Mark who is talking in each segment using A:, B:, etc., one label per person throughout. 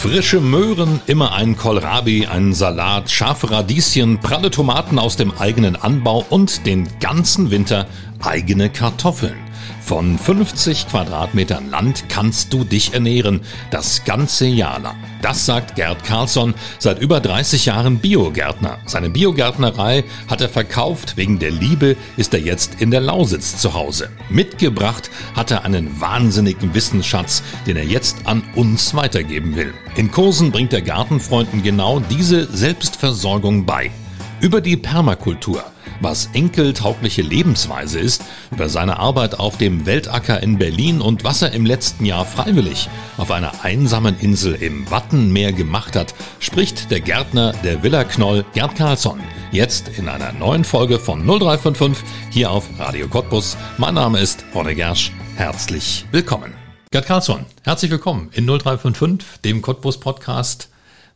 A: Frische Möhren, immer ein Kohlrabi, ein Salat, scharfe Radieschen, pralle Tomaten aus dem eigenen Anbau und den ganzen Winter eigene Kartoffeln. Von 50 Quadratmetern Land kannst du dich ernähren, das ganze Jahr lang. Das sagt Gerd Carlsson, seit über 30 Jahren Biogärtner. Seine Biogärtnerei hat er verkauft, wegen der Liebe ist er jetzt in der Lausitz zu Hause. Mitgebracht hat er einen wahnsinnigen Wissensschatz, den er jetzt an uns weitergeben will. In Kursen bringt er Gartenfreunden genau diese Selbstversorgung bei. Über die Permakultur was enkeltaugliche Lebensweise ist, über seine Arbeit auf dem Weltacker in Berlin und was er im letzten Jahr freiwillig auf einer einsamen Insel im Wattenmeer gemacht hat, spricht der Gärtner der Villa Knoll, Gerd Karlsson. Jetzt in einer neuen Folge von 0355 hier auf Radio Cottbus. Mein Name ist Ronne Gersch. Herzlich willkommen. Gerd Karlsson, herzlich willkommen in 0355, dem Cottbus Podcast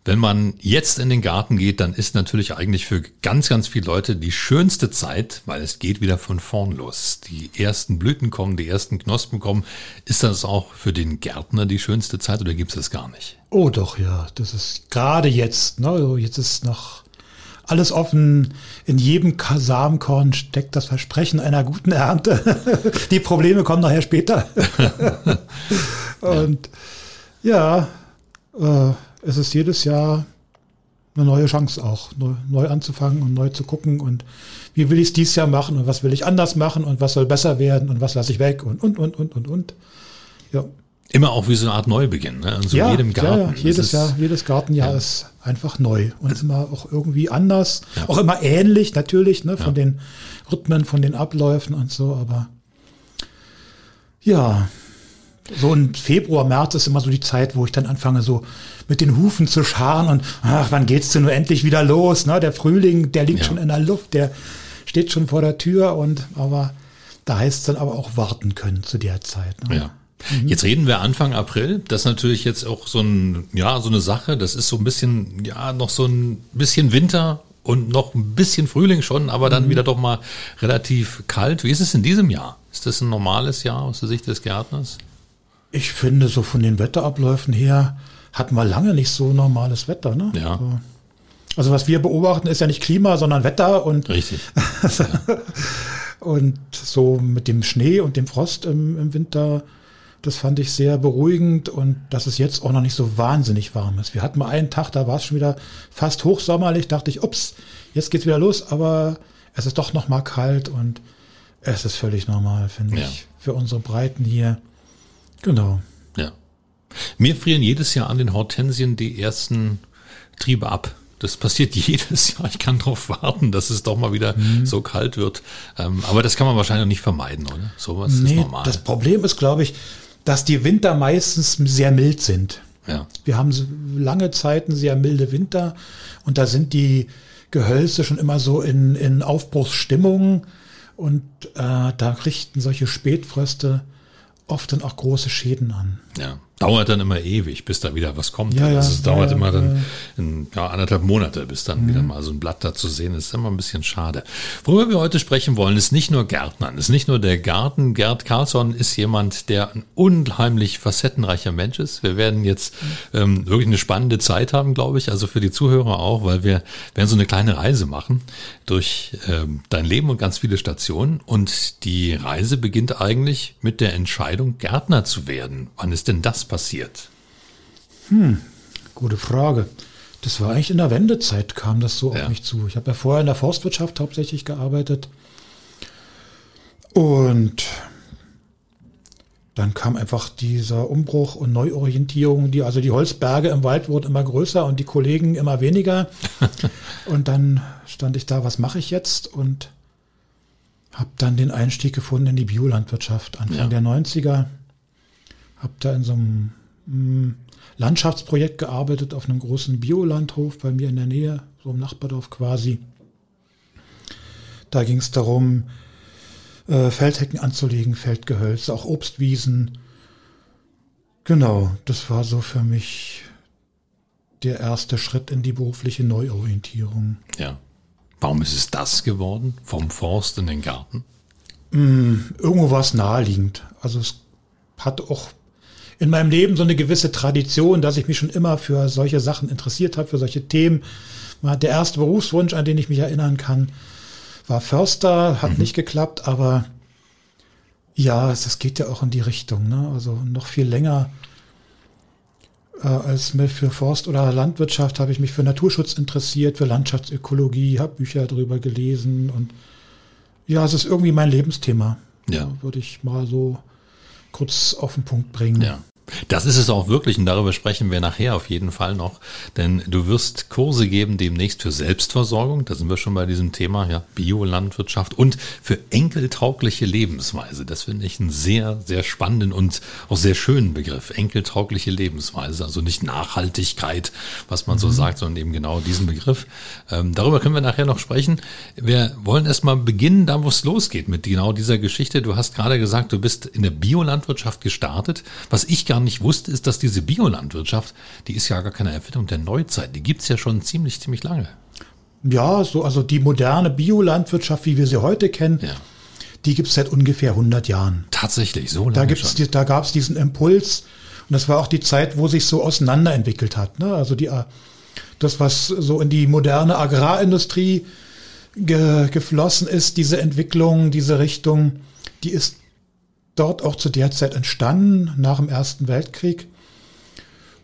A: wenn man jetzt in den Garten geht, dann ist natürlich eigentlich für ganz, ganz viele Leute die schönste Zeit, weil es geht wieder von vorn los. Die ersten Blüten kommen, die ersten Knospen kommen. Ist das auch für den Gärtner die schönste Zeit oder gibt es das gar nicht?
B: Oh doch, ja. Das ist gerade jetzt. Ne? Also jetzt ist noch alles offen. In jedem Samenkorn steckt das Versprechen einer guten Ernte. die Probleme kommen nachher später. Und ja, ja äh, es ist jedes Jahr eine neue Chance auch, neu, neu anzufangen und neu zu gucken und wie will ich es dieses Jahr machen und was will ich anders machen und was soll besser werden und was lasse ich weg und, und, und, und, und, und.
A: Ja. Immer auch wie so eine Art Neubeginn, ne? Also
B: ja, jedem Garten. Ja, ja. jedes Jahr, jedes Gartenjahr ja. ist einfach neu und also, immer auch irgendwie anders, ja. auch immer ähnlich natürlich, ne, von den Rhythmen, von den Abläufen und so, aber ja, so im Februar, März ist immer so die Zeit, wo ich dann anfange, so mit den Hufen zu scharen und ach, wann geht's denn nur endlich wieder los? Ne? Der Frühling, der liegt ja. schon in der Luft, der steht schon vor der Tür und aber da heißt es dann aber auch warten können zu der Zeit.
A: Ne? Ja. Mhm. Jetzt reden wir Anfang April. Das ist natürlich jetzt auch so ein, ja, so eine Sache. Das ist so ein bisschen, ja, noch so ein bisschen Winter und noch ein bisschen Frühling schon, aber dann mhm. wieder doch mal relativ kalt. Wie ist es in diesem Jahr? Ist das ein normales Jahr aus der Sicht des Gärtners?
B: Ich finde, so von den Wetterabläufen her hatten wir lange nicht so normales Wetter. Ne?
A: Ja.
B: So. Also was wir beobachten, ist ja nicht Klima, sondern Wetter und
A: richtig.
B: und so mit dem Schnee und dem Frost im, im, Winter, das fand ich sehr beruhigend und dass es jetzt auch noch nicht so wahnsinnig warm ist. Wir hatten mal einen Tag, da war es schon wieder fast hochsommerlich, dachte ich, ups, jetzt geht's wieder los, aber es ist doch noch mal kalt und es ist völlig normal, finde ja. ich, für unsere Breiten hier. Genau.
A: Ja. Mir frieren jedes Jahr an den Hortensien die ersten Triebe ab. Das passiert jedes Jahr. Ich kann darauf warten, dass es doch mal wieder mhm. so kalt wird. Ähm, aber das kann man wahrscheinlich nicht vermeiden, oder?
B: Sowas nee, ist normal. Das Problem ist, glaube ich, dass die Winter meistens sehr mild sind.
A: Ja.
B: Wir haben lange Zeiten sehr milde Winter und da sind die Gehölze schon immer so in, in Aufbruchsstimmung und äh, da richten solche Spätfröste oft dann auch große Schäden an.
A: Ja dauert dann immer ewig, bis da wieder was kommt.
B: Ja, ja,
A: also es dauert
B: ja,
A: immer dann in, ja, anderthalb Monate, bis dann mhm. wieder mal so ein Blatt da zu sehen ist. ist immer ein bisschen schade. Worüber wir heute sprechen wollen, ist nicht nur Gärtnern, ist nicht nur der Garten. Gerd Carlsson ist jemand, der ein unheimlich facettenreicher Mensch ist. Wir werden jetzt ähm, wirklich eine spannende Zeit haben, glaube ich, also für die Zuhörer auch, weil wir werden so eine kleine Reise machen durch ähm, dein Leben und ganz viele Stationen. Und die Reise beginnt eigentlich mit der Entscheidung, Gärtner zu werden. Wann ist denn das passiert?
B: Hm, gute Frage. Das war eigentlich in der Wendezeit, kam das so ja. auf mich zu. Ich habe ja vorher in der Forstwirtschaft hauptsächlich gearbeitet. Und dann kam einfach dieser Umbruch und Neuorientierung, die, also die Holzberge im Wald wurden immer größer und die Kollegen immer weniger. und dann stand ich da, was mache ich jetzt? Und habe dann den Einstieg gefunden in die Biolandwirtschaft Anfang ja. der 90er. Habe da in so einem hm, Landschaftsprojekt gearbeitet auf einem großen Biolandhof bei mir in der Nähe, so im Nachbardorf quasi. Da ging es darum, äh, Feldhecken anzulegen, Feldgehölze, auch Obstwiesen. Genau, das war so für mich der erste Schritt in die berufliche Neuorientierung.
A: Ja. Warum ist es das geworden? Vom Forst in den Garten?
B: Mm, irgendwo war es naheliegend. Also es hat auch in meinem Leben so eine gewisse Tradition, dass ich mich schon immer für solche Sachen interessiert habe, für solche Themen. Der erste Berufswunsch, an den ich mich erinnern kann, war Förster, hat mhm. nicht geklappt, aber ja, es, geht ja auch in die Richtung. Ne? Also noch viel länger äh, als mir für Forst oder Landwirtschaft habe ich mich für Naturschutz interessiert, für Landschaftsökologie, habe Bücher darüber gelesen und ja, es ist irgendwie mein Lebensthema. Ja. Würde ich mal so kurz auf den Punkt bringen.
A: Ja. Das ist es auch wirklich und darüber sprechen wir nachher auf jeden Fall noch, denn du wirst Kurse geben demnächst für Selbstversorgung, da sind wir schon bei diesem Thema, ja, Biolandwirtschaft und für enkeltaugliche Lebensweise. Das finde ich einen sehr, sehr spannenden und auch sehr schönen Begriff, enkeltaugliche Lebensweise, also nicht Nachhaltigkeit, was man mhm. so sagt, sondern eben genau diesen Begriff. Ähm, darüber können wir nachher noch sprechen. Wir wollen erstmal beginnen, da wo es losgeht mit genau dieser Geschichte. Du hast gerade gesagt, du bist in der Biolandwirtschaft gestartet, was ich gar gar nicht wusste, ist, dass diese Biolandwirtschaft, die ist ja gar keine Erfindung der Neuzeit. Die gibt es ja schon ziemlich, ziemlich lange.
B: Ja, so, also die moderne Biolandwirtschaft, wie wir sie heute kennen, ja. die gibt es seit ungefähr 100 Jahren.
A: Tatsächlich, so lange
B: Da, gibt's, die, da gab es diesen Impuls und das war auch die Zeit, wo sich so auseinanderentwickelt hat. Ne? Also die, das, was so in die moderne Agrarindustrie ge, geflossen ist, diese Entwicklung, diese Richtung, die ist dort auch zu der Zeit entstanden, nach dem Ersten Weltkrieg.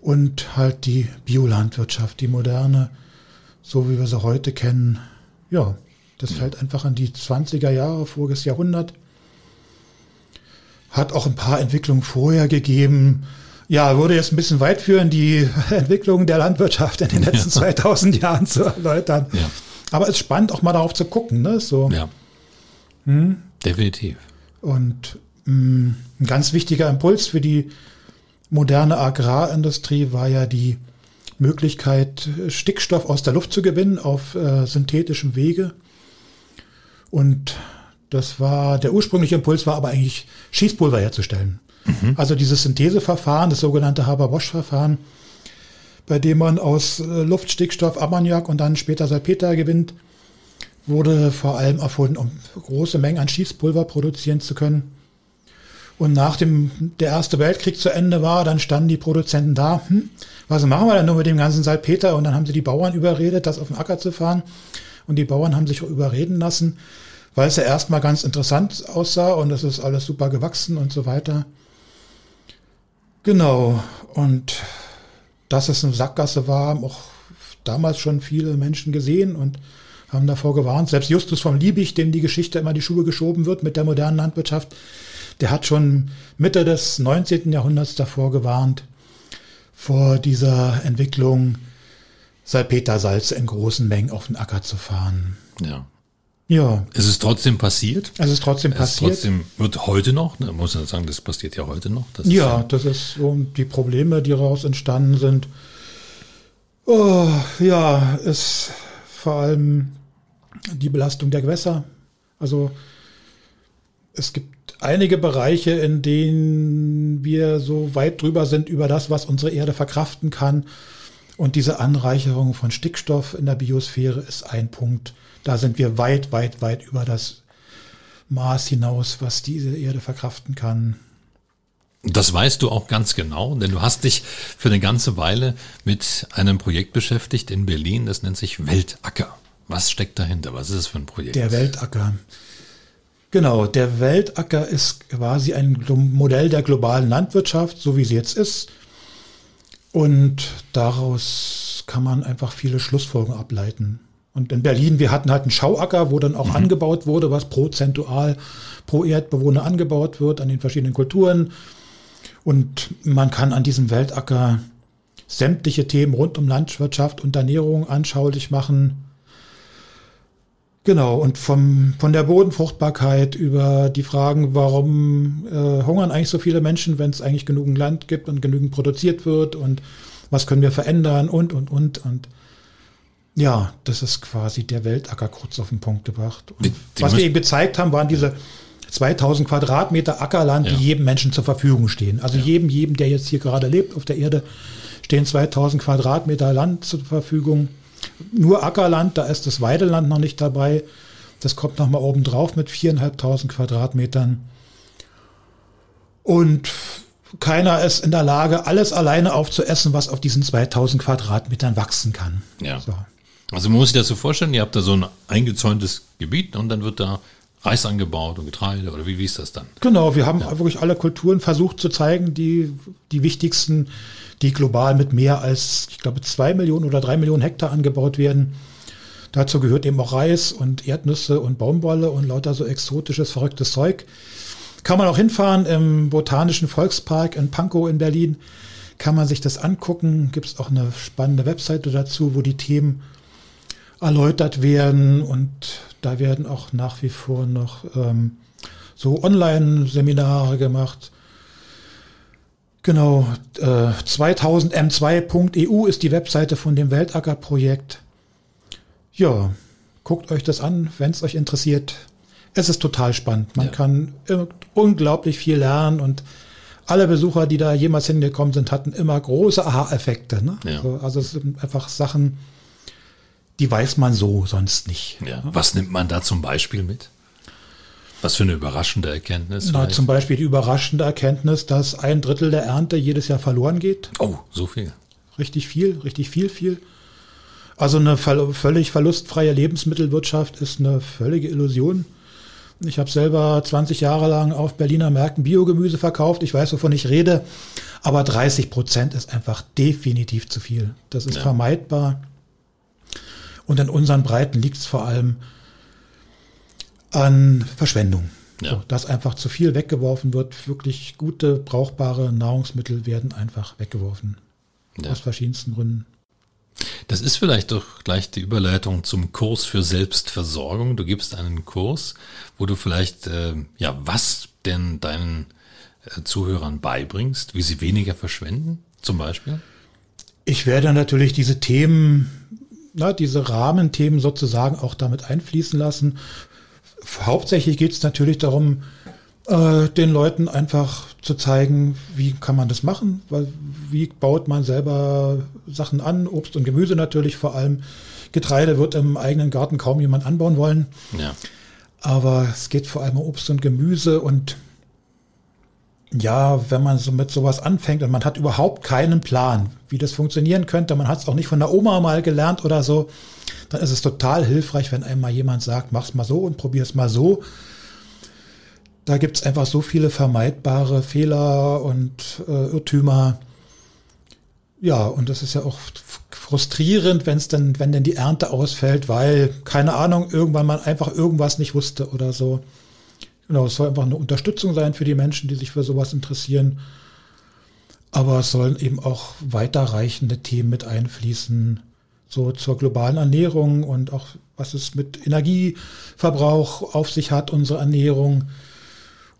B: Und halt die Biolandwirtschaft, die moderne, so wie wir sie heute kennen. Ja, das fällt einfach an die 20er Jahre, voriges Jahrhundert. Hat auch ein paar Entwicklungen vorher gegeben. Ja, würde jetzt ein bisschen weit führen, die Entwicklung der Landwirtschaft in den letzten ja. 2000 Jahren zu erläutern. Ja. Aber es ist spannend, auch mal darauf zu gucken. Ne? So.
A: Ja. Hm? Definitiv.
B: Und ein ganz wichtiger Impuls für die moderne Agrarindustrie war ja die Möglichkeit, Stickstoff aus der Luft zu gewinnen auf äh, synthetischem Wege. Und das war, der ursprüngliche Impuls war aber eigentlich Schießpulver herzustellen. Mhm. Also dieses Syntheseverfahren, das sogenannte Haber-Bosch-Verfahren, bei dem man aus äh, Luft Stickstoff, Ammoniak und dann später Salpeter gewinnt, wurde vor allem erfunden, um große Mengen an Schießpulver produzieren zu können. Und nachdem der Erste Weltkrieg zu Ende war, dann standen die Produzenten da, hm, was machen wir denn nur mit dem ganzen Salpeter? Und dann haben sie die Bauern überredet, das auf den Acker zu fahren. Und die Bauern haben sich überreden lassen, weil es ja erstmal ganz interessant aussah und es ist alles super gewachsen und so weiter. Genau. Und dass es eine Sackgasse war, haben auch damals schon viele Menschen gesehen und haben davor gewarnt. Selbst Justus von Liebig, dem die Geschichte immer die Schuhe geschoben wird mit der modernen Landwirtschaft, der hat schon Mitte des 19. Jahrhunderts davor gewarnt, vor dieser Entwicklung Salpetersalz in großen Mengen auf den Acker zu fahren.
A: Ja. Ja. Es ist trotzdem passiert.
B: Es ist trotzdem es passiert.
A: Ist trotzdem wird heute noch, da muss man sagen, das passiert ja heute noch.
B: Das ja, ist das ist so die Probleme, die daraus entstanden sind. Oh, ja, ist vor allem die Belastung der Gewässer. Also es gibt einige Bereiche, in denen wir so weit drüber sind über das, was unsere Erde verkraften kann. Und diese Anreicherung von Stickstoff in der Biosphäre ist ein Punkt. Da sind wir weit, weit, weit über das Maß hinaus, was diese Erde verkraften kann.
A: Das weißt du auch ganz genau, denn du hast dich für eine ganze Weile mit einem Projekt beschäftigt in Berlin, das nennt sich Weltacker. Was steckt dahinter? Was ist es für ein Projekt?
B: Der Weltacker. Genau, der Weltacker ist quasi ein Modell der globalen Landwirtschaft, so wie sie jetzt ist. Und daraus kann man einfach viele Schlussfolgerungen ableiten. Und in Berlin, wir hatten halt einen Schauacker, wo dann auch mhm. angebaut wurde, was prozentual pro Erdbewohner angebaut wird an den verschiedenen Kulturen. Und man kann an diesem Weltacker sämtliche Themen rund um Landwirtschaft und Ernährung anschaulich machen. Genau, und vom, von der Bodenfruchtbarkeit über die Fragen, warum äh, hungern eigentlich so viele Menschen, wenn es eigentlich genügend Land gibt und genügend produziert wird und was können wir verändern und, und, und. Und ja, das ist quasi der Weltacker kurz auf den Punkt gebracht. Und was wir eben gezeigt haben, waren diese 2000 Quadratmeter Ackerland,
A: Ja.
B: die jedem Menschen zur Verfügung stehen. Also jedem, jedem, der jetzt hier gerade lebt auf der Erde, stehen 2000 Quadratmeter Land zur Verfügung. Nur Ackerland, da ist das Weideland noch nicht dabei. Das kommt nochmal oben drauf mit 4.500 Quadratmetern. Und keiner ist in der Lage, alles alleine aufzuessen, was auf diesen 2000 Quadratmetern wachsen kann.
A: Ja.
B: So.
A: Also man muss sich das so vorstellen, ihr habt da so ein eingezäuntes Gebiet und dann wird da Reis angebaut und Getreide oder wie, wie ist das dann?
B: Genau, wir haben wirklich alle Kulturen versucht zu zeigen, die, die wichtigsten, die global mit mehr als, ich glaube, zwei Millionen oder drei Millionen Hektar angebaut werden. Dazu gehört eben auch Reis und Erdnüsse und Baumwolle und lauter so exotisches, verrücktes Zeug. Kann man auch hinfahren im Botanischen Volkspark in Pankow in Berlin. Kann man sich das angucken. Gibt es auch eine spannende Webseite dazu, wo die Themen erläutert werden und da werden auch nach wie vor noch ähm, so Online-Seminare gemacht. Genau, äh, 2000m2.eu ist die Webseite von dem Weltacker-Projekt. Ja, guckt euch das an, wenn es euch interessiert. Es ist total spannend. Man
A: Ja.
B: kann unglaublich viel lernen und alle Besucher, die da jemals hingekommen sind, hatten immer große Aha-Effekte. Ne?
A: Ja.
B: So, also es sind einfach Sachen, die weiß man so sonst nicht.
A: Ja. Was nimmt man da zum Beispiel mit? Was für eine überraschende Erkenntnis?
B: Na,
A: vielleicht?
B: zum Beispiel die überraschende Erkenntnis, dass ein Drittel der Ernte jedes Jahr verloren geht.
A: oh, so viel.
B: Richtig viel, richtig viel, viel. Also eine völlig verlustfreie Lebensmittelwirtschaft ist eine völlige Illusion. Ich habe selber 20 Jahre lang auf Berliner Märkten Biogemüse verkauft. Ich weiß, wovon ich rede. Aber 30 Prozent ist einfach definitiv zu viel. Das ist
A: Ja.
B: vermeidbar. Und in unseren Breiten liegt es vor allem an Verschwendung.
A: Ja.
B: So, dass einfach zu viel weggeworfen wird. Wirklich gute, brauchbare Nahrungsmittel werden einfach weggeworfen.
A: Ja.
B: Aus verschiedensten Gründen.
A: Das ist vielleicht doch gleich die Überleitung zum Kurs für Selbstversorgung. Du gibst einen Kurs, wo du vielleicht, äh, ja, was denn deinen äh, Zuhörern beibringst, wie sie weniger verschwenden, zum Beispiel?
B: Ich werde natürlich diese Themen, na, diese Rahmenthemen sozusagen auch damit einfließen lassen. Hauptsächlich geht es natürlich darum, äh, den Leuten einfach zu zeigen, wie kann man das machen, weil wie baut man selber Sachen an, Obst und Gemüse natürlich vor allem. Getreide wird im eigenen Garten kaum jemand anbauen wollen,
A: Ja.
B: aber es geht vor allem um Obst und Gemüse und ja, wenn man so mit sowas anfängt und man hat überhaupt keinen Plan, wie das funktionieren könnte, man hat es auch nicht von der Oma mal gelernt oder so, dann ist es total hilfreich, wenn einem mal jemand sagt, mach's mal so und probier's mal so. Da gibt's einfach so viele vermeidbare Fehler und äh, Irrtümer. Ja, und das ist ja auch frustrierend, wenn es dann, wenn denn die Ernte ausfällt, weil, keine Ahnung, irgendwann man einfach irgendwas nicht wusste oder so. Genau, es soll einfach eine Unterstützung sein für die Menschen, die sich für sowas interessieren. Aber es sollen eben auch weiterreichende Themen mit einfließen, so zur globalen Ernährung und auch was es mit Energieverbrauch auf sich hat, unsere Ernährung.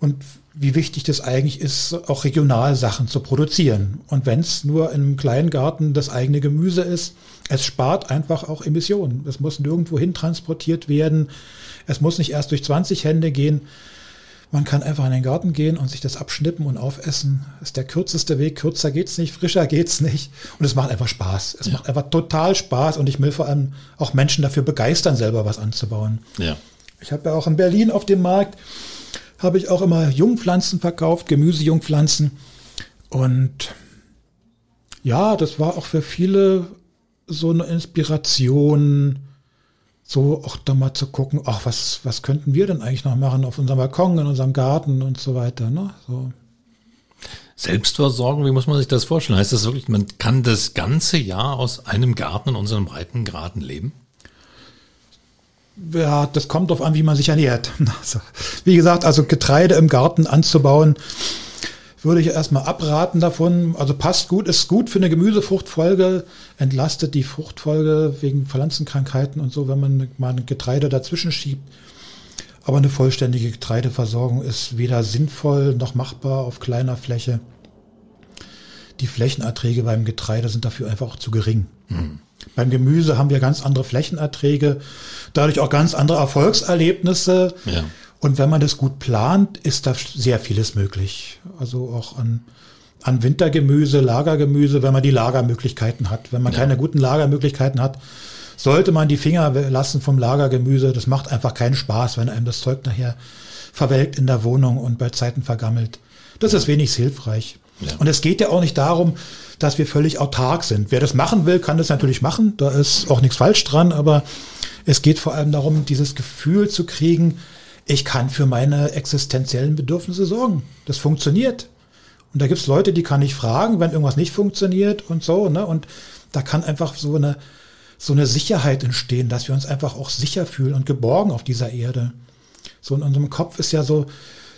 B: Und wie wichtig das eigentlich ist, auch regional Sachen zu produzieren. Und wenn es nur einem kleinen Garten das eigene Gemüse ist, es spart einfach auch Emissionen. Es muss nirgendwo hin transportiert werden. Es muss nicht erst durch 20 Hände gehen. Man kann einfach in den Garten gehen und sich das abschnippen und aufessen. Das ist der kürzeste Weg. Kürzer geht's nicht, frischer geht's nicht. Und es macht einfach Spaß. Es macht einfach total Spaß und ich will vor allem auch Menschen dafür begeistern, selber was anzubauen.
A: Ja.
B: Ich habe ja auch in Berlin auf dem Markt, habe ich auch immer Jungpflanzen verkauft, Gemüsejungpflanzen. Und ja, das war auch für viele so eine Inspiration, so auch da mal zu gucken, ach, was, was könnten wir denn eigentlich noch machen auf unserem Balkon, in unserem Garten und so weiter. Ne? So.
A: Selbstversorgung, wie muss man sich das vorstellen? Heißt das wirklich, man kann das ganze Jahr aus einem Garten in unseren Breitengraden leben?
B: Ja, das kommt darauf an, wie man sich ernährt. Also, wie gesagt, also Getreide im Garten anzubauen, würde ich erstmal abraten davon. Also passt gut, ist gut für eine Gemüsefruchtfolge, entlastet die Fruchtfolge wegen Pflanzenkrankheiten und so, wenn man mal ein Getreide dazwischen schiebt. Aber eine vollständige Getreideversorgung ist weder sinnvoll noch machbar auf kleiner Fläche. Die Flächenerträge beim Getreide sind dafür einfach auch zu gering. Beim Gemüse haben wir ganz andere Flächenerträge, dadurch auch ganz andere Erfolgserlebnisse.
A: Ja.
B: Und wenn man das gut plant, ist da sehr vieles möglich. Also auch an, an Wintergemüse, Lagergemüse, wenn man die Lagermöglichkeiten hat. Wenn man ja. keine guten Lagermöglichkeiten hat, sollte man die Finger lassen vom Lagergemüse. Das macht einfach keinen Spaß, wenn einem das Zeug nachher verwelkt in der Wohnung und bei Zeiten vergammelt. Das ist wenig hilfreich. Ja. Und es geht ja auch nicht darum, dass wir völlig autark sind. Wer das machen will, kann das natürlich machen. Da ist auch nichts falsch dran, aber es geht vor allem darum, dieses Gefühl zu kriegen, ich kann für meine existenziellen Bedürfnisse sorgen. Das funktioniert. Und da gibt es Leute, die kann ich fragen, wenn irgendwas nicht funktioniert und so. Ne? Und da kann einfach so eine, so eine Sicherheit entstehen, dass wir uns einfach auch sicher fühlen und geborgen auf dieser Erde. So in unserem Kopf ist ja so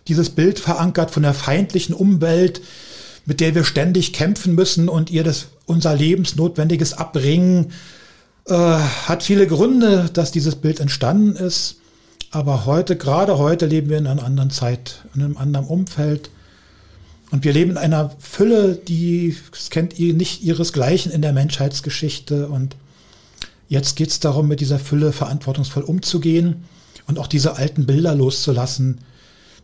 B: dieses Bild verankert von der feindlichen Umwelt, mit der wir ständig kämpfen müssen und ihr das unser Lebensnotwendiges abbringen, äh, hat viele Gründe, dass dieses Bild entstanden ist. Aber heute, gerade heute, leben wir in einer anderen Zeit, in einem anderen Umfeld. Und wir leben in einer Fülle, die kennt ihr nicht ihresgleichen in der Menschheitsgeschichte. Und jetzt geht es darum, mit dieser Fülle verantwortungsvoll umzugehen und auch diese alten Bilder loszulassen,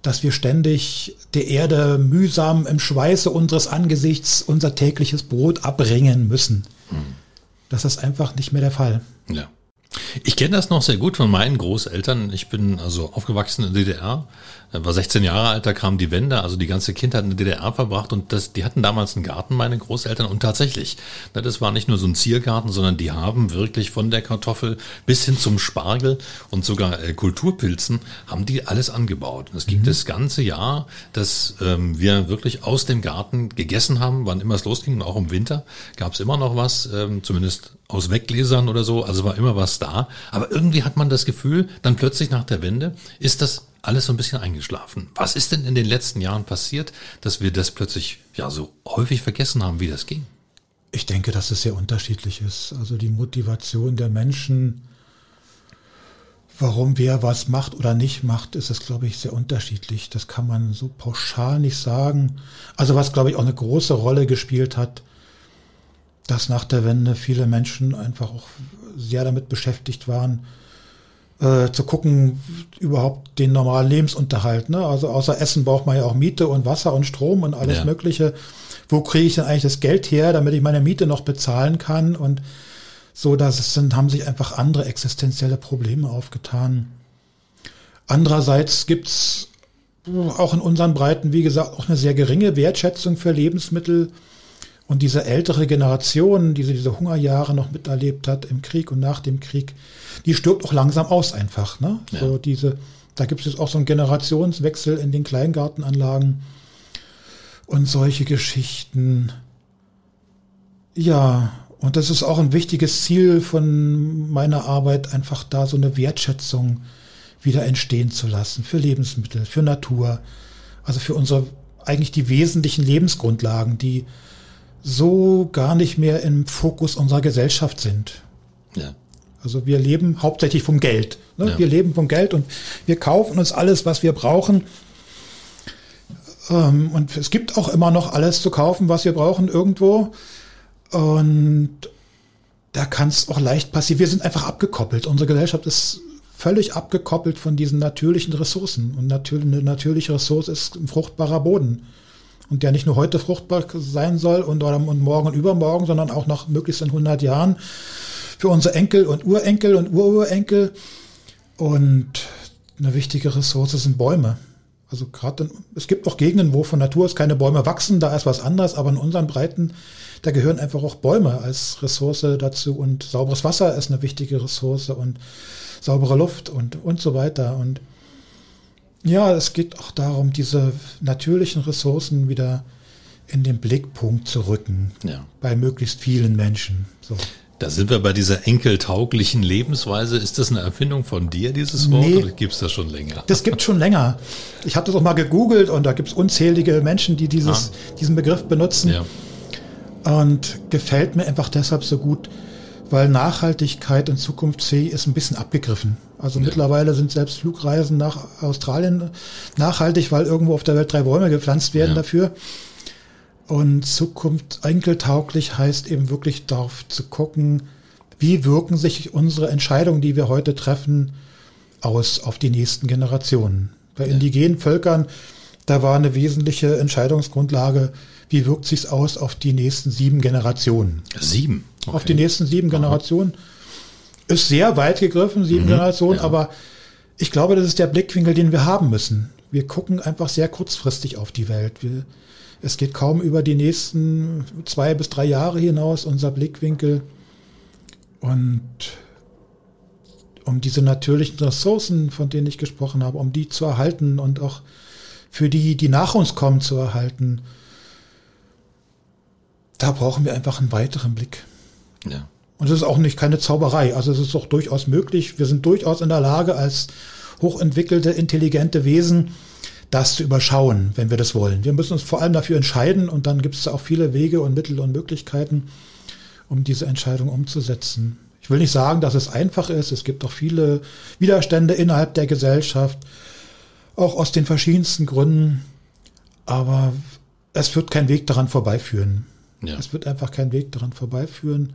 B: dass wir ständig der Erde mühsam im Schweiße unseres Angesichts unser tägliches Brot abbringen müssen. Hm. Das ist einfach nicht mehr der Fall.
A: Ja. Ich kenne das noch sehr gut von meinen Großeltern. Ich bin also aufgewachsen in der DDR, war 16 Jahre alt, da kam die Wende, also die ganze Kindheit in der DDR verbracht und das, die hatten damals einen Garten, meine Großeltern, und tatsächlich, ne, das war nicht nur so ein Ziergarten, sondern die haben wirklich von der Kartoffel bis hin zum Spargel und sogar äh, Kulturpilzen haben die alles angebaut. Es ging mhm. das ganze Jahr, dass ähm, wir wirklich aus dem Garten gegessen haben, wann immer es losging, und auch im Winter gab es immer noch was, ähm, zumindest aus Weggläsern oder so, also war immer was da. Aber irgendwie hat man das Gefühl, dann plötzlich nach der Wende ist das alles so ein bisschen eingeschlafen. Was ist denn in den letzten Jahren passiert, dass wir das plötzlich ja so häufig vergessen haben, wie das ging?
B: Ich denke, dass es sehr unterschiedlich ist. Also die Motivation der Menschen, warum wer was macht oder nicht macht, ist es, glaube ich, sehr unterschiedlich. Das kann man so pauschal nicht sagen. Also was, glaube ich, auch eine große Rolle gespielt hat, dass nach der Wende viele Menschen einfach auch sehr damit beschäftigt waren, äh, zu gucken, überhaupt den normalen Lebensunterhalt. Ne? Also außer Essen braucht man ja auch Miete und Wasser und Strom und alles ja. Mögliche. Wo kriege ich denn eigentlich das Geld her, damit ich meine Miete noch bezahlen kann? Und so, das sind, haben sich einfach andere existenzielle Probleme aufgetan. Andererseits gibt's auch in unseren Breiten, wie gesagt, auch eine sehr geringe Wertschätzung für Lebensmittel. Und diese ältere Generation, die diese Hungerjahre noch miterlebt hat im Krieg und nach dem Krieg, die stirbt auch langsam aus einfach. Ne? Ja. So diese, da gibt es jetzt auch so einen Generationswechsel in den Kleingartenanlagen und solche Geschichten. Ja, und das ist auch ein wichtiges Ziel von meiner Arbeit, einfach da so eine Wertschätzung wieder entstehen zu lassen für Lebensmittel, für Natur, also für unsere eigentlich die wesentlichen Lebensgrundlagen, die so gar nicht mehr im Fokus unserer Gesellschaft sind. Ja. Also wir leben hauptsächlich vom Geld. Ne? Ja. Wir leben vom Geld und wir kaufen uns alles, was wir brauchen. Ähm, und es gibt auch immer noch alles zu kaufen, was wir brauchen irgendwo. Und da kann es auch leicht passieren. Wir sind einfach abgekoppelt. Unsere Gesellschaft ist völlig abgekoppelt von diesen natürlichen Ressourcen. Und natürlich, eine natürliche Ressource ist ein fruchtbarer Boden und der nicht nur heute fruchtbar sein soll und, und morgen und übermorgen, sondern auch noch möglichst in 100 Jahren für unsere Enkel und Urenkel und Ururenkel. Und eine wichtige Ressource sind Bäume. Also gerade, es gibt auch Gegenden, wo von Natur aus keine Bäume wachsen, da ist was anderes, aber in unseren Breiten, da gehören einfach auch Bäume als Ressource dazu und sauberes Wasser ist eine wichtige Ressource und saubere Luft und, und so weiter. Und ja, es geht auch darum, diese natürlichen Ressourcen wieder in den Blickpunkt zu rücken. Ja. Bei möglichst vielen Menschen. So.
A: Da sind wir bei dieser enkeltauglichen Lebensweise. Ist das eine Erfindung von dir, dieses Wort, nee, oder gibt es das schon länger?
B: Das gibt schon länger. Ich hatte doch mal gegoogelt und da gibt es unzählige Menschen, die dieses, ah. diesen Begriff benutzen. Ja. Und gefällt mir einfach deshalb so gut, weil Nachhaltigkeit und zukunftsfähig ist ein bisschen abgegriffen. Also ja. mittlerweile sind selbst Flugreisen nach Australien nachhaltig, weil irgendwo auf der Welt drei Bäume gepflanzt werden ja. dafür. Und Zukunft enkeltauglich heißt eben wirklich darauf zu gucken, wie wirken sich unsere Entscheidungen, die wir heute treffen, aus auf die nächsten Generationen. Bei indigenen Völkern, da war eine wesentliche Entscheidungsgrundlage, wie wirkt sich's aus auf die nächsten sieben Generationen.
A: Sieben.
B: Okay. Auf die nächsten sieben Aha. Generationen. Ist sehr weit gegriffen, sieben mhm, Generationen, ja. aber ich glaube, das ist der Blickwinkel, den wir haben müssen. Wir gucken einfach sehr kurzfristig auf die Welt. Wir, es geht kaum über die nächsten zwei bis drei Jahre hinaus, unser Blickwinkel. Und um diese natürlichen Ressourcen, von denen ich gesprochen habe, um die zu erhalten und auch für die, die nach uns kommen, zu erhalten, da brauchen wir einfach einen weiteren Blick. Ja. Und es ist auch nicht keine Zauberei. Also es ist doch durchaus möglich. Wir sind durchaus in der Lage, als hochentwickelte, intelligente Wesen das zu überschauen, wenn wir das wollen. Wir müssen uns vor allem dafür entscheiden und dann gibt es auch viele Wege und Mittel und Möglichkeiten, um diese Entscheidung umzusetzen. Ich will nicht sagen, dass es einfach ist. Es gibt auch viele Widerstände innerhalb der Gesellschaft, auch aus den verschiedensten Gründen. Aber es wird kein Weg daran vorbeiführen. Ja. Es wird einfach kein Weg daran vorbeiführen.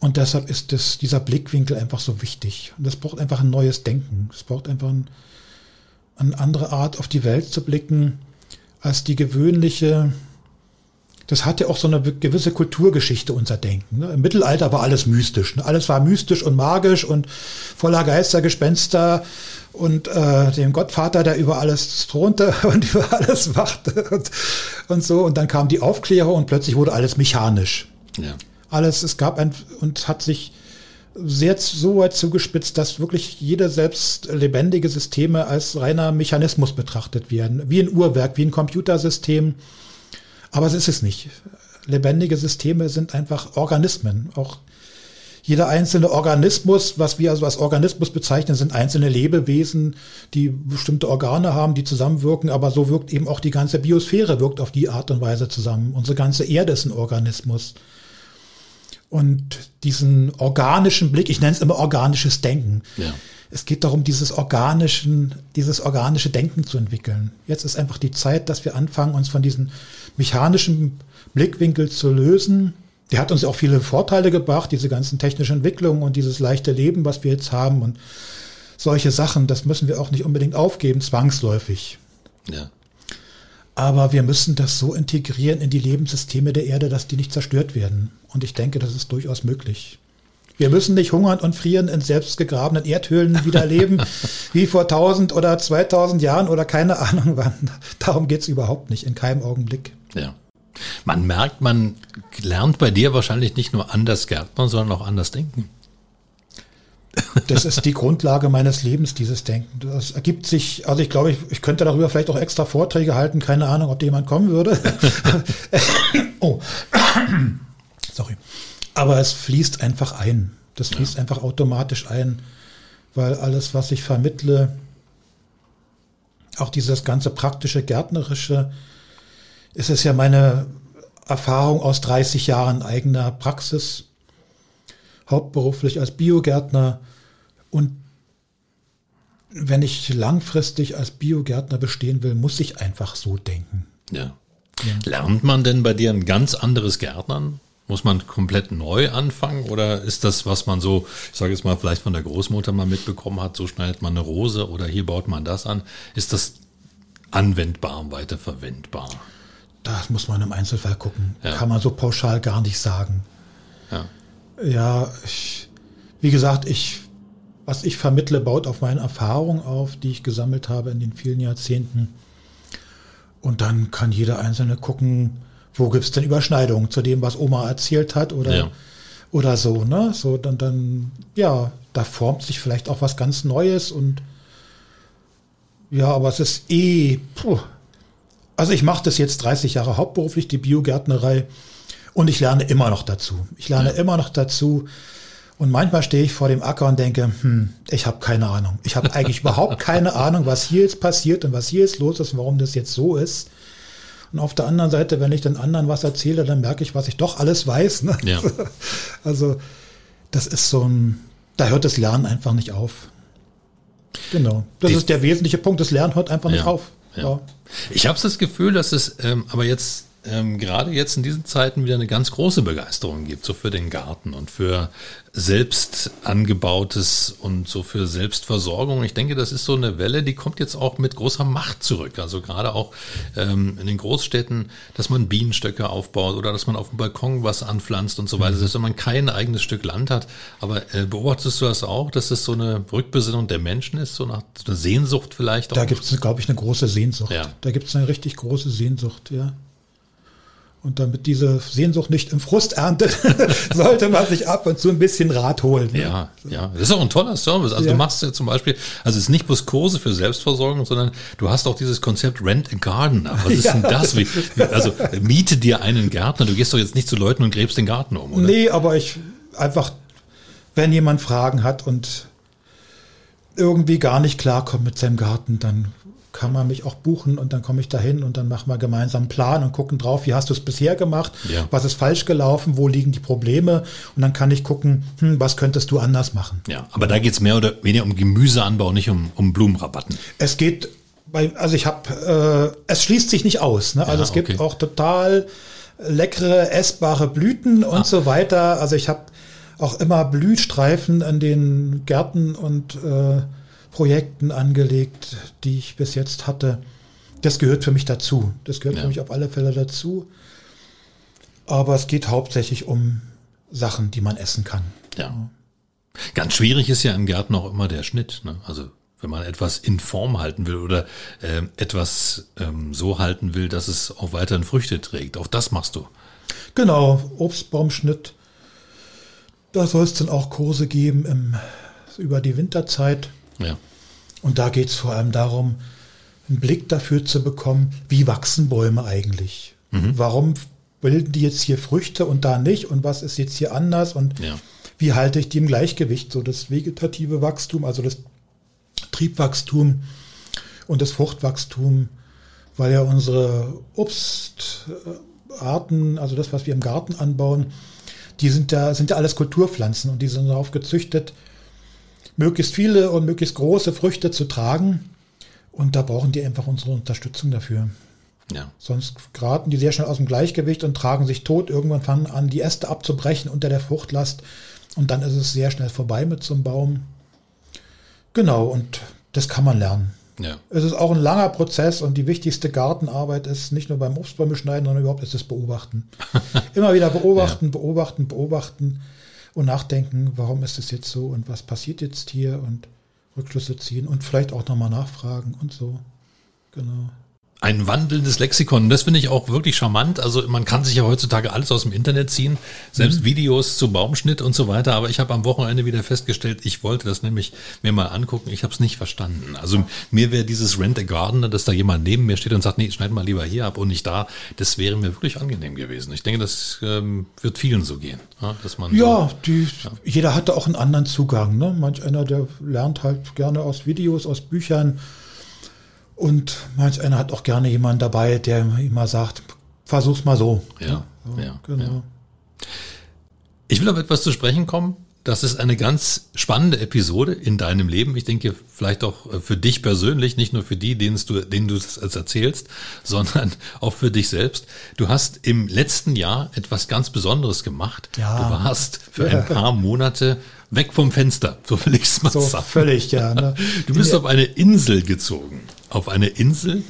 B: Und deshalb ist das, dieser Blickwinkel einfach so wichtig. Und das braucht einfach ein neues Denken. Es braucht einfach ein, eine andere Art, auf die Welt zu blicken, als die gewöhnliche. Das hat ja auch so eine gewisse Kulturgeschichte, unser Denken. Ne? Im Mittelalter war alles mystisch. Ne? Alles war mystisch und magisch und voller Geister, Gespenster und äh, dem Gottvater, der über alles thronte und über alles wachte und, und so. Und dann kam die Aufklärung und plötzlich wurde alles mechanisch. Ja alles. Es gab ein und hat sich sehr so weit zugespitzt, dass wirklich jede selbst lebendige Systeme als reiner Mechanismus betrachtet werden, wie ein Uhrwerk, wie ein Computersystem. Aber es ist es nicht. Lebendige Systeme sind einfach Organismen. Auch jeder einzelne Organismus, was wir also als Organismus bezeichnen, sind einzelne Lebewesen, die bestimmte Organe haben, die zusammenwirken, aber so wirkt eben auch die ganze Biosphäre, wirkt auf die Art und Weise zusammen. Unsere ganze Erde ist ein Organismus und diesen organischen Blick, ich nenne es immer organisches Denken. Ja. Es geht darum, dieses organischen, dieses organische Denken zu entwickeln. Jetzt ist einfach die Zeit, dass wir anfangen, uns von diesem mechanischen Blickwinkel zu lösen. Der hat uns auch viele Vorteile gebracht, diese ganzen technischen Entwicklungen und dieses leichte Leben, was wir jetzt haben und solche Sachen, das müssen wir auch nicht unbedingt aufgeben, zwangsläufig. Ja. Aber wir müssen das so integrieren in die Lebenssysteme der Erde, dass die nicht zerstört werden. Und ich denke, das ist durchaus möglich. Wir müssen nicht hungern und frieren in selbstgegrabenen Erdhöhlen wieder leben, wie vor 1000 oder 2000 Jahren oder keine Ahnung wann. Darum geht's überhaupt nicht, in keinem Augenblick.
A: Ja. Man merkt, man lernt bei dir wahrscheinlich nicht nur anders Gärtner, sondern auch anders denken.
B: Das ist die Grundlage meines Lebens, dieses Denken. Das ergibt sich, also ich glaube, ich, ich könnte darüber vielleicht auch extra Vorträge halten, keine Ahnung, ob jemand kommen würde. oh, sorry. Aber es fließt einfach ein. Das fließt ja. einfach automatisch ein, weil alles, was ich vermittle, auch dieses ganze praktische, gärtnerische, ist es ja meine Erfahrung aus 30 Jahren eigener Praxis hauptberuflich als Biogärtner und wenn ich langfristig als Biogärtner bestehen will, muss ich einfach so denken.
A: Ja. ja. Lernt man denn bei dir ein ganz anderes Gärtnern? Muss man komplett neu anfangen oder ist das, was man so, ich sage jetzt mal, vielleicht von der Großmutter mal mitbekommen hat, so schneidet man eine Rose oder hier baut man das an, ist das anwendbar und weiterverwendbar?
B: Das muss man im Einzelfall gucken. Ja. Kann man so pauschal gar nicht sagen. Ja. Ja, ich, wie gesagt, ich, was ich vermittle, baut auf meine Erfahrung auf, die ich gesammelt habe in den vielen Jahrzehnten. Und dann kann jeder Einzelne gucken, wo gibt's denn Überschneidungen zu dem, was Oma erzählt hat oder, ja. oder so, ne? So, dann, dann, ja, da formt sich vielleicht auch was ganz Neues und ja, aber es ist eh, puh. Also ich mache das jetzt 30 Jahre hauptberuflich, die Biogärtnerei. Und ich lerne immer noch dazu. Ich lerne ja. immer noch dazu. Und manchmal stehe ich vor dem Acker und denke, hm, ich habe keine Ahnung. Ich habe eigentlich überhaupt keine Ahnung, was hier jetzt passiert und was hier jetzt los ist und warum das jetzt so ist. Und auf der anderen Seite, wenn ich den anderen was erzähle, dann merke ich, was ich doch alles weiß. Ne? Ja. Also das ist so ein, da hört das Lernen einfach nicht auf. Genau. Das Die, ist der wesentliche Punkt. Das Lernen hört einfach ja, nicht auf.
A: Ja. Ich habe das Gefühl, dass es ähm, aber jetzt ähm, gerade jetzt in diesen Zeiten wieder eine ganz große Begeisterung gibt, so für den Garten und für selbst angebautes und so für Selbstversorgung. Ich denke, das ist so eine Welle, die kommt jetzt auch mit großer Macht zurück. Also gerade auch ähm, in den Großstädten, dass man Bienenstöcke aufbaut oder dass man auf dem Balkon was anpflanzt und so weiter. Mhm. Selbst wenn man kein eigenes Stück Land hat. Aber äh, beobachtest du das auch, dass das so eine Rückbesinnung der Menschen ist, so nach so eine Sehnsucht vielleicht
B: auch? Da gibt es, glaube ich, eine große Sehnsucht. Ja. Da gibt es eine richtig große Sehnsucht, ja. Und damit diese Sehnsucht nicht im Frust erntet, sollte man sich ab und zu ein bisschen Rat holen.
A: Ne? Ja, ja. Das ist auch ein toller Service. Also ja. du machst ja zum Beispiel, also es ist nicht bloß Kurse für Selbstversorgung, sondern du hast auch dieses Konzept Rent a Garden. Was ist ja. denn das? Wie, also miete dir einen Gärtner. Du gehst doch jetzt nicht zu Leuten und gräbst den Garten um, oder?
B: Nee, aber ich einfach, wenn jemand Fragen hat und irgendwie gar nicht klarkommt mit seinem Garten, dann kann man mich auch buchen und dann komme ich dahin und dann machen wir gemeinsam einen Plan und gucken drauf, wie hast du es bisher gemacht, ja. was ist falsch gelaufen, wo liegen die Probleme und dann kann ich gucken, hm, was könntest du anders machen.
A: Ja, aber da geht es mehr oder weniger um Gemüseanbau, nicht um, um Blumenrabatten.
B: Es geht bei, also ich habe, äh, es schließt sich nicht aus. Ne? Also ja, es gibt okay. auch total leckere, essbare Blüten und ah. so weiter. Also ich habe auch immer Blühstreifen an den Gärten und äh, Projekten angelegt, die ich bis jetzt hatte. Das gehört für mich dazu. Das gehört ja. für mich auf alle Fälle dazu. Aber es geht hauptsächlich um Sachen, die man essen kann.
A: Ja. Ganz schwierig ist ja im Garten auch immer der Schnitt. Ne? Also wenn man etwas in Form halten will oder äh, etwas ähm, so halten will, dass es auch weiterhin Früchte trägt. Auch das machst du.
B: Genau, Obstbaumschnitt. Da soll es dann auch Kurse geben im, über die Winterzeit.
A: Ja.
B: Und da geht es vor allem darum, einen Blick dafür zu bekommen, wie wachsen Bäume eigentlich? Mhm. Warum bilden die jetzt hier Früchte und da nicht? Und was ist jetzt hier anders? Und ja. wie halte ich die im Gleichgewicht? So das vegetative Wachstum, also das Triebwachstum und das Fruchtwachstum, weil ja unsere Obstarten, also das, was wir im Garten anbauen, die sind ja, sind ja alles Kulturpflanzen und die sind darauf gezüchtet, möglichst viele und möglichst große Früchte zu tragen. Und da brauchen die einfach unsere Unterstützung dafür. Ja. Sonst geraten die sehr schnell aus dem Gleichgewicht und tragen sich tot. Irgendwann fangen an, die Äste abzubrechen unter der Fruchtlast. Und dann ist es sehr schnell vorbei mit so einem Baum. Genau, und das kann man lernen. Ja. Es ist auch ein langer Prozess und die wichtigste Gartenarbeit ist nicht nur beim Obstbäume schneiden, sondern überhaupt ist das Beobachten. Immer wieder beobachten, ja. beobachten, beobachten und nachdenken, warum ist es jetzt so und was passiert jetzt hier und Rückschlüsse ziehen und vielleicht auch nochmal nachfragen und so. Genau
A: ein wandelndes Lexikon. Das finde ich auch wirklich charmant. Also man kann sich ja heutzutage alles aus dem Internet ziehen, selbst mhm. Videos zu Baumschnitt und so weiter. Aber ich habe am Wochenende wieder festgestellt, ich wollte das nämlich mir mal angucken. Ich habe es nicht verstanden. Also mir wäre dieses Rent a Gardener, dass da jemand neben mir steht und sagt, nee, schneid mal lieber hier ab und nicht da. Das wäre mir wirklich angenehm gewesen. Ich denke, das ähm, wird vielen so gehen, ja, dass man
B: ja,
A: so,
B: die, ja. jeder hatte auch einen anderen Zugang. Ne? Manch einer, der lernt halt gerne aus Videos, aus Büchern. Und manch einer hat auch gerne jemanden dabei, der immer sagt, versuch's mal so.
A: Ja, so, ja genau. Ja. Ich will auf etwas zu sprechen kommen. Das ist eine ganz spannende Episode in deinem Leben. Ich denke, vielleicht auch äh, für dich persönlich, nicht nur für die, denen du, denen du es erzählst, sondern auch für dich selbst. Du hast im letzten Jahr etwas ganz Besonderes gemacht. Ja. Du warst für ein paar Monate weg vom Fenster, so will ich es mal
B: so
A: sagen.
B: Völlig, ja. Ne?
A: Du bist auf eine Insel gezogen auf eine Insel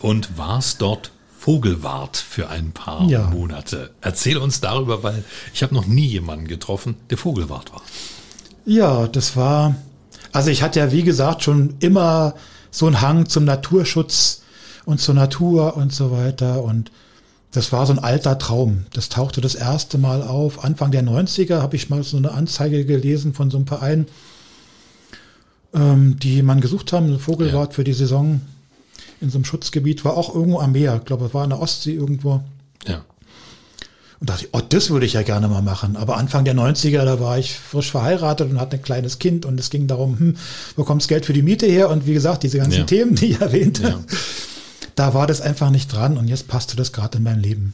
A: und warst dort Vogelwart für ein paar ja. Monate. Erzähl uns darüber, weil ich habe noch nie jemanden getroffen, der Vogelwart war.
B: Ja, das war, also ich hatte ja wie gesagt schon immer so einen Hang zum Naturschutz und zur Natur und so weiter und das war so ein alter Traum. Das tauchte das erste Mal auf. Anfang der 90er habe ich mal so eine Anzeige gelesen von so einem Verein, ähm, die man gesucht haben, eine Vogelwart ja. für die Saison in so einem Schutzgebiet, war auch irgendwo am Meer, ich glaube, es war in der Ostsee irgendwo.
A: Ja.
B: Und dachte ich, oh, das würde ich ja gerne mal machen. Aber Anfang der 90er, da war ich frisch verheiratet und hatte ein kleines Kind und es ging darum, hm, das Geld für die Miete her? Und wie gesagt, diese ganzen ja. Themen, die ich erwähnte, ja. da war das einfach nicht dran und jetzt passte das gerade in mein Leben.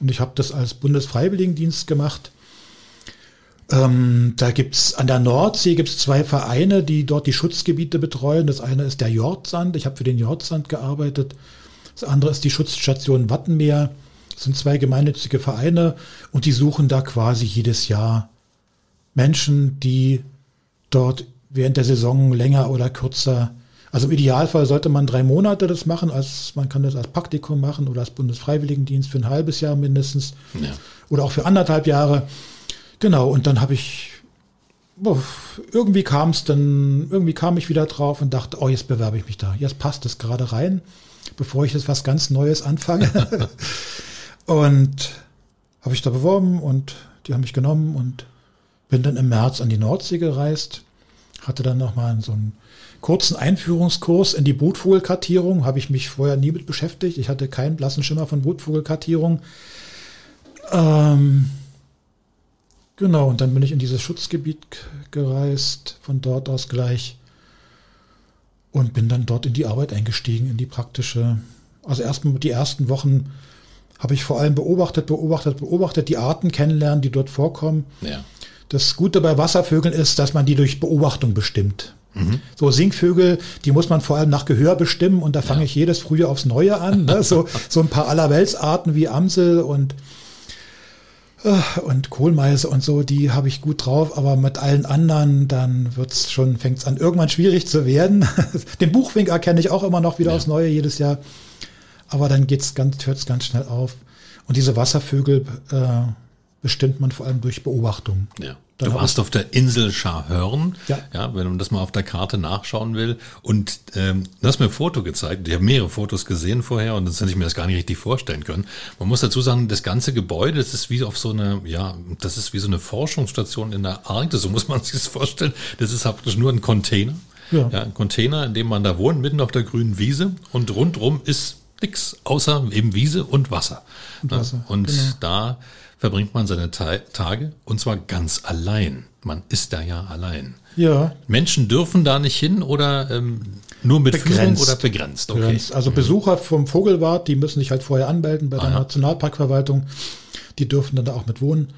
B: Und ich habe das als Bundesfreiwilligendienst gemacht ähm, da gibt's an der Nordsee gibt's zwei Vereine, die dort die Schutzgebiete betreuen. Das eine ist der Jordsand. Ich habe für den Jordsand gearbeitet. Das andere ist die Schutzstation Wattenmeer. Das sind zwei gemeinnützige Vereine und die suchen da quasi jedes Jahr Menschen, die dort während der Saison länger oder kürzer, also im Idealfall sollte man drei Monate das machen, als man kann das als Praktikum machen oder als Bundesfreiwilligendienst für ein halbes Jahr mindestens ja. oder auch für anderthalb Jahre. Genau, und dann habe ich irgendwie kam es dann, irgendwie kam ich wieder drauf und dachte, oh, jetzt bewerbe ich mich da. Jetzt passt es gerade rein, bevor ich jetzt was ganz Neues anfange. und habe ich da beworben und die haben mich genommen und bin dann im März an die Nordsee gereist. Hatte dann nochmal so einen kurzen Einführungskurs in die Brutvogelkartierung. Habe ich mich vorher nie mit beschäftigt. Ich hatte keinen blassen Schimmer von Brutvogelkartierung. Ähm, Genau, und dann bin ich in dieses Schutzgebiet gereist, von dort aus gleich und bin dann dort in die Arbeit eingestiegen, in die praktische. Also erst die ersten Wochen habe ich vor allem beobachtet, beobachtet, beobachtet, die Arten kennenlernen, die dort vorkommen. Ja. Das Gute bei Wasservögeln ist, dass man die durch Beobachtung bestimmt. Mhm. So Singvögel, die muss man vor allem nach Gehör bestimmen und da fange ja. ich jedes Frühjahr aufs Neue an. Ne? So, so ein paar Allerweltsarten wie Amsel und und Kohlmeise und so, die habe ich gut drauf, aber mit allen anderen, dann wird's schon, fängt's an, irgendwann schwierig zu werden. Den Buchwink erkenne ich auch immer noch wieder ja. aufs Neue jedes Jahr. Aber dann geht's ganz, hört's ganz schnell auf. Und diese Wasservögel äh, bestimmt man vor allem durch Beobachtung.
A: Ja. Dann du warst auf der Insel Scharhörn, ja. ja, wenn man das mal auf der Karte nachschauen will. Und ähm, du hast mir ein Foto gezeigt. Ich habe mehrere Fotos gesehen vorher und sonst hätte ich mir das gar nicht richtig vorstellen können. Man muss dazu sagen, das ganze Gebäude, das ist wie auf so eine, ja, das ist wie so eine Forschungsstation in der Arktis, so muss man sich das vorstellen. Das ist praktisch nur ein Container. Ja. ja, ein Container, in dem man da wohnt, mitten auf der grünen Wiese und rundrum ist nix, außer eben Wiese und Wasser. Und, Wasser, und genau. da verbringt man seine Ta Tage und zwar ganz allein. Man ist da ja allein. Ja. Menschen dürfen da nicht hin oder ähm, nur mit begrenzt. Führung oder begrenzt?
B: Okay. Begrenzt. Also mhm. Besucher vom Vogelwart, die müssen sich halt vorher anmelden bei der Aha. Nationalparkverwaltung. Die dürfen dann da auch mit wohnen.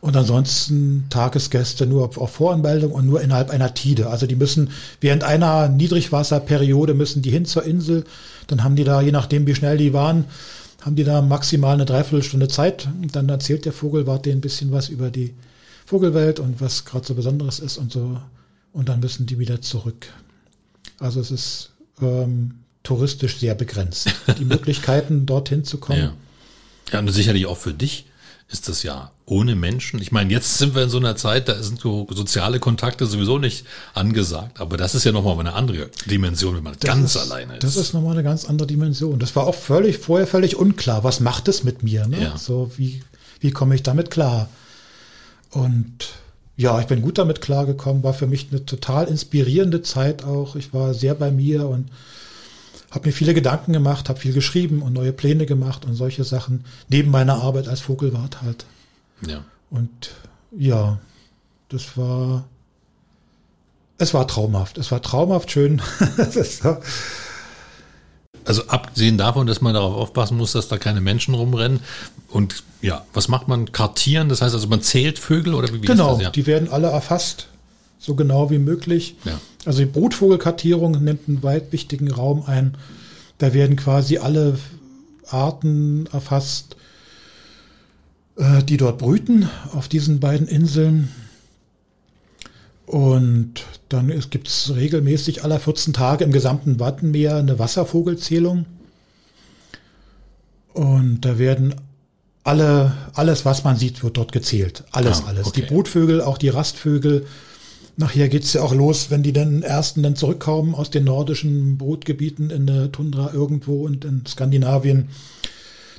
B: Und ansonsten Tagesgäste nur auf Voranmeldung und nur innerhalb einer Tide. Also die müssen während einer Niedrigwasserperiode müssen die hin zur Insel. Dann haben die da, je nachdem wie schnell die waren, haben die da maximal eine Dreiviertelstunde Zeit. Und dann erzählt der Vogelwart denen ein bisschen was über die Vogelwelt und was gerade so Besonderes ist und so. Und dann müssen die wieder zurück. Also es ist ähm, touristisch sehr begrenzt. Die Möglichkeiten, dorthin zu kommen.
A: Ja. ja, und sicherlich auch für dich ist das ja ohne Menschen. Ich meine, jetzt sind wir in so einer Zeit, da sind so soziale Kontakte sowieso nicht angesagt. Aber das ist ja nochmal eine andere Dimension, wenn man das ganz
B: ist,
A: alleine ist.
B: Das ist nochmal eine ganz andere Dimension. Das war auch völlig, vorher völlig unklar. Was macht es mit mir? Ne? Ja. So, wie, wie komme ich damit klar? Und ja, ich bin gut damit klargekommen. War für mich eine total inspirierende Zeit auch. Ich war sehr bei mir und habe mir viele Gedanken gemacht, habe viel geschrieben und neue Pläne gemacht und solche Sachen, neben meiner Arbeit als Vogelwart halt. Ja. Und ja, das war, es war traumhaft. Es war traumhaft schön.
A: also abgesehen davon, dass man darauf aufpassen muss, dass da keine Menschen rumrennen. Und ja, was macht man? Kartieren? Das heißt also, man zählt Vögel oder wie,
B: wie Genau, ja. die werden alle erfasst, so genau wie möglich. Ja. Also die Brutvogelkartierung nimmt einen weit wichtigen Raum ein. Da werden quasi alle Arten erfasst, äh, die dort brüten auf diesen beiden Inseln. Und dann gibt es regelmäßig alle 14 Tage im gesamten Wattenmeer eine Wasservogelzählung. Und da werden alle, alles, was man sieht, wird dort gezählt. Alles, ah, alles. Die Brutvögel, auch die Rastvögel, Nachher geht's ja auch los, wenn die dann ersten dann zurückkommen aus den nordischen Brutgebieten in der Tundra irgendwo und in Skandinavien.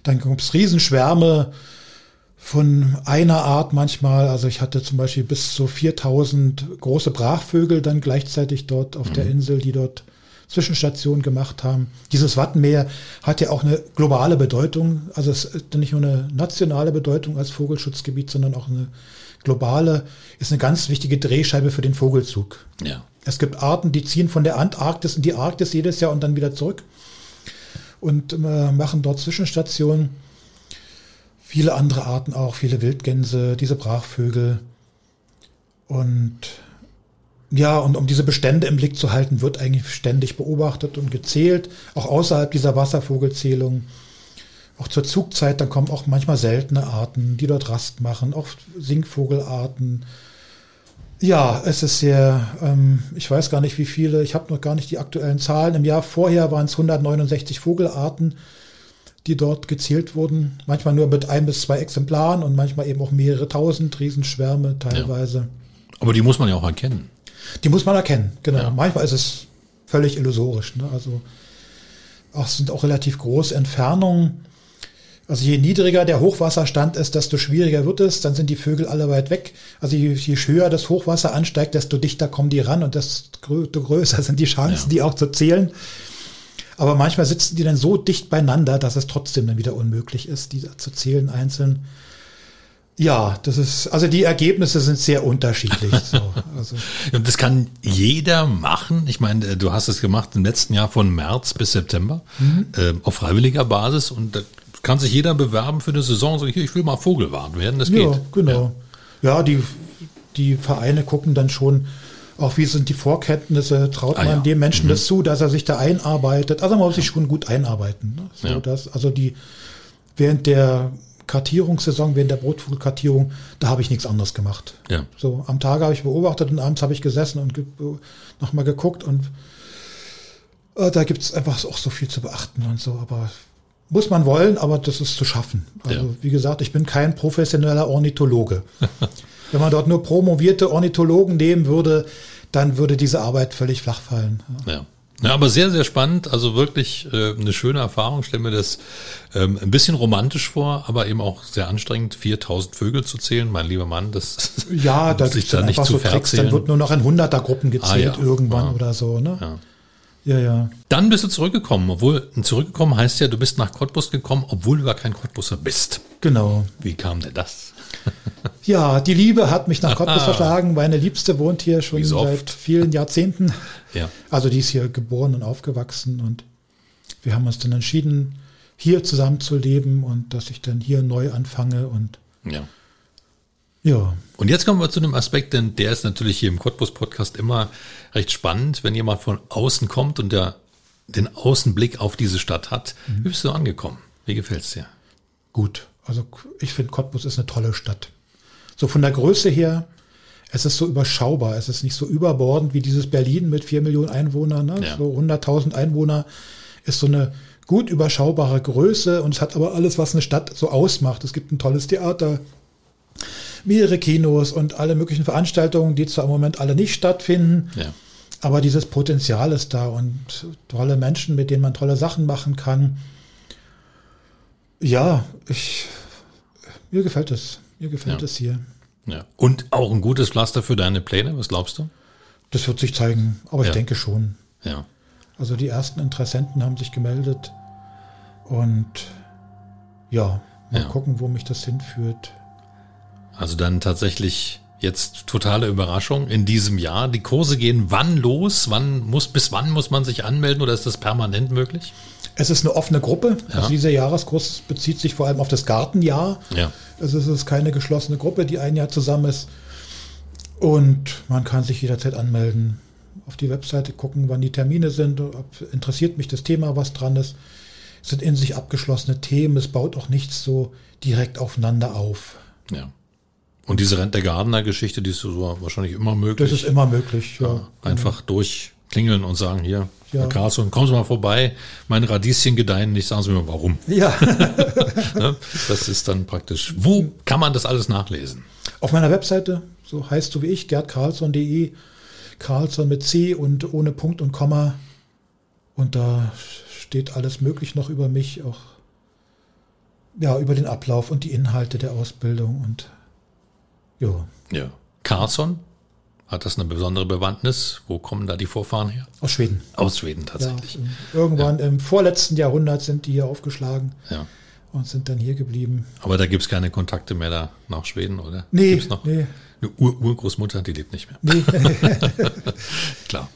B: Dann gibt's Riesenschwärme von einer Art manchmal. Also ich hatte zum Beispiel bis zu 4000 große Brachvögel dann gleichzeitig dort auf mhm. der Insel, die dort Zwischenstationen gemacht haben. Dieses Wattenmeer hat ja auch eine globale Bedeutung. Also es ist nicht nur eine nationale Bedeutung als Vogelschutzgebiet, sondern auch eine globale, ist eine ganz wichtige Drehscheibe für den Vogelzug. Ja. Es gibt Arten, die ziehen von der Antarktis in die Arktis jedes Jahr und dann wieder zurück und äh, machen dort Zwischenstationen. Viele andere Arten auch, viele Wildgänse, diese Brachvögel. Und ja, und um diese Bestände im Blick zu halten, wird eigentlich ständig beobachtet und gezählt, auch außerhalb dieser Wasservogelzählung. auch zur Zugzeit, dann kommen auch manchmal seltene Arten, die dort Rast machen, auch Singvogelarten. Ja, es ist sehr, ähm, ich weiß gar nicht wie viele, ich habe noch gar nicht die aktuellen Zahlen. Im Jahr vorher waren es 169 Vogelarten, die dort gezählt wurden. Manchmal nur mit ein bis zwei Exemplaren und manchmal eben auch mehrere tausend, Riesenschwärme teilweise. Ja.
A: Aber die muss man ja auch erkennen.
B: Die muss man erkennen, genau. Ja. Manchmal ist es völlig illusorisch. Ne? Also auch, sind auch relativ große Entfernungen. Also je niedriger der Hochwasserstand ist, desto schwieriger wird es. Dann sind die Vögel alle weit weg. Also je, je höher das Hochwasser ansteigt, desto dichter kommen die ran und desto größer sind die Chancen, ja. die auch zu zählen. Aber manchmal sitzen die dann so dicht beieinander, dass es trotzdem dann wieder unmöglich ist, die zu zählen einzeln. Ja, das ist, also die Ergebnisse sind sehr unterschiedlich. So,
A: also. Und das kann jeder machen. Ich meine, äh, du hast es gemacht im letzten Jahr von März bis September mhm. äh, auf freiwilliger Basis und da kann sich jeder bewerben für eine Saison. So, hier, ich will mal Vogelwart werden. Das
B: ja, geht. Genau. Ja, ja die, die Vereine gucken dann schon, auch wie sind die Vorkenntnisse, traut ah, man ja. dem Menschen mhm. das zu, dass er sich da einarbeitet. Also man muss sich schon gut einarbeiten. Ne? So, ja. dass, also die während der Kartierungssaison, während der Brotvogelkartierung, da habe ich nichts anderes gemacht. Ja. So am Tage habe ich beobachtet und abends habe ich gesessen und ge nochmal geguckt und äh, da gibt es einfach auch so viel zu beachten und so, aber muss man wollen, aber das ist zu schaffen. Also ja. wie gesagt, ich bin kein professioneller Ornithologe. Wenn man dort nur promovierte Ornithologen nehmen würde, dann würde diese Arbeit völlig flach fallen.
A: Ja. Ja, aber sehr, sehr spannend. Also wirklich äh, eine schöne Erfahrung. Ich stelle mir das ähm, ein bisschen romantisch vor, aber eben auch sehr anstrengend, 4000 Vögel zu zählen. Mein lieber Mann, das
B: ja, da sich da nicht zu so Tricks, Dann wird nur noch in 100er Gruppen gezählt ah, ja. irgendwann ja. oder so. Ne? Ja.
A: Ja, ja. Dann bist du zurückgekommen, obwohl zurückgekommen heißt ja, du bist nach Cottbus gekommen, obwohl du gar kein Cottbuser bist.
B: Genau.
A: Wie kam denn das?
B: ja, die Liebe hat mich nach Cottbus verschlagen. Meine Liebste wohnt hier schon seit vielen Jahrzehnten. Ja. Also die ist hier geboren und aufgewachsen und wir haben uns dann entschieden, hier zusammen zu leben und dass ich dann hier neu anfange und
A: ja. Ja. Und jetzt kommen wir zu einem Aspekt, denn der ist natürlich hier im Cottbus-Podcast immer recht spannend, wenn jemand von außen kommt und der den Außenblick auf diese Stadt hat. Mhm. Wie bist du angekommen? Wie gefällt es dir?
B: Gut. Also ich finde, Cottbus ist eine tolle Stadt. So von der Größe her, es ist so überschaubar. Es ist nicht so überbordend wie dieses Berlin mit vier Millionen Einwohnern. Ne? Ja. So 100.000 Einwohner ist so eine gut überschaubare Größe und es hat aber alles, was eine Stadt so ausmacht. Es gibt ein tolles Theater, mehrere Kinos und alle möglichen Veranstaltungen, die zwar im Moment alle nicht stattfinden, ja. aber dieses Potenzial ist da und tolle Menschen, mit denen man tolle Sachen machen kann. Ja, ich, mir gefällt es. Mir gefällt ja. es hier.
A: Ja. Und auch ein gutes Pflaster für deine Pläne, was glaubst du?
B: Das wird sich zeigen, aber ja. ich denke schon.
A: Ja.
B: Also die ersten Interessenten haben sich gemeldet und ja, mal ja. gucken, wo mich das hinführt.
A: Also dann tatsächlich jetzt totale Überraschung in diesem Jahr. Die Kurse gehen wann los? Wann muss, bis wann muss man sich anmelden oder ist das permanent möglich?
B: Es ist eine offene Gruppe. Ja. Also dieser Jahreskurs bezieht sich vor allem auf das Gartenjahr.
A: Ja.
B: Also es ist keine geschlossene Gruppe, die ein Jahr zusammen ist. Und man kann sich jederzeit anmelden. Auf die Webseite gucken, wann die Termine sind. Ob, interessiert mich das Thema, was dran ist. Es sind in sich abgeschlossene Themen. Es baut auch nichts so direkt aufeinander auf.
A: Ja. Und diese Rent der Gardener-Geschichte, die ist so wahrscheinlich immer möglich.
B: Das ist immer möglich, ja.
A: ja einfach durchklingeln und sagen, hier, ja. Herr Carlson, kommen Sie mal vorbei, meine Radieschen gedeihen nicht, sagen Sie mir warum.
B: Ja.
A: Ne? das ist dann praktisch. Wo kann man das alles nachlesen?
B: Auf meiner Webseite, so heißt so wie ich, gertkarlsson.de, Carlson mit C und ohne Punkt und Komma. Und da steht alles möglich noch über mich, auch ja, über den Ablauf und die Inhalte der Ausbildung und ja.
A: Ja. Carlson, hat das eine besondere Bewandtnis? Wo kommen da die Vorfahren her?
B: Aus Schweden.
A: Aus Schweden tatsächlich.
B: Ja, irgendwann ja. im vorletzten Jahrhundert sind die hier aufgeschlagen.
A: Ja.
B: Und sind dann hier geblieben.
A: Aber da gibt es keine Kontakte mehr da nach Schweden, oder?
B: Nee.
A: Gibt's noch
B: nee.
A: Eine Ur Urgroßmutter, die lebt nicht mehr. Nee. Klar.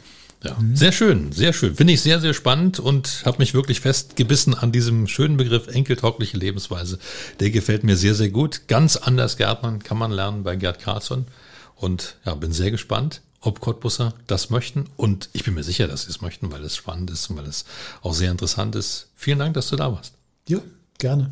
A: Ja, mhm. sehr schön, sehr schön. Finde ich sehr, sehr spannend und habe mich wirklich festgebissen an diesem schönen Begriff enkeltaugliche Lebensweise. Der gefällt mir sehr, sehr gut. Ganz anders Gärtnern kann man lernen bei Gerd Carlsson. Und ja, bin sehr gespannt, ob Cottbusser das möchten. Und ich bin mir sicher, dass sie es möchten, weil es spannend ist und weil es auch sehr interessant ist. Vielen Dank, dass du da warst.
B: Ja, Gerne.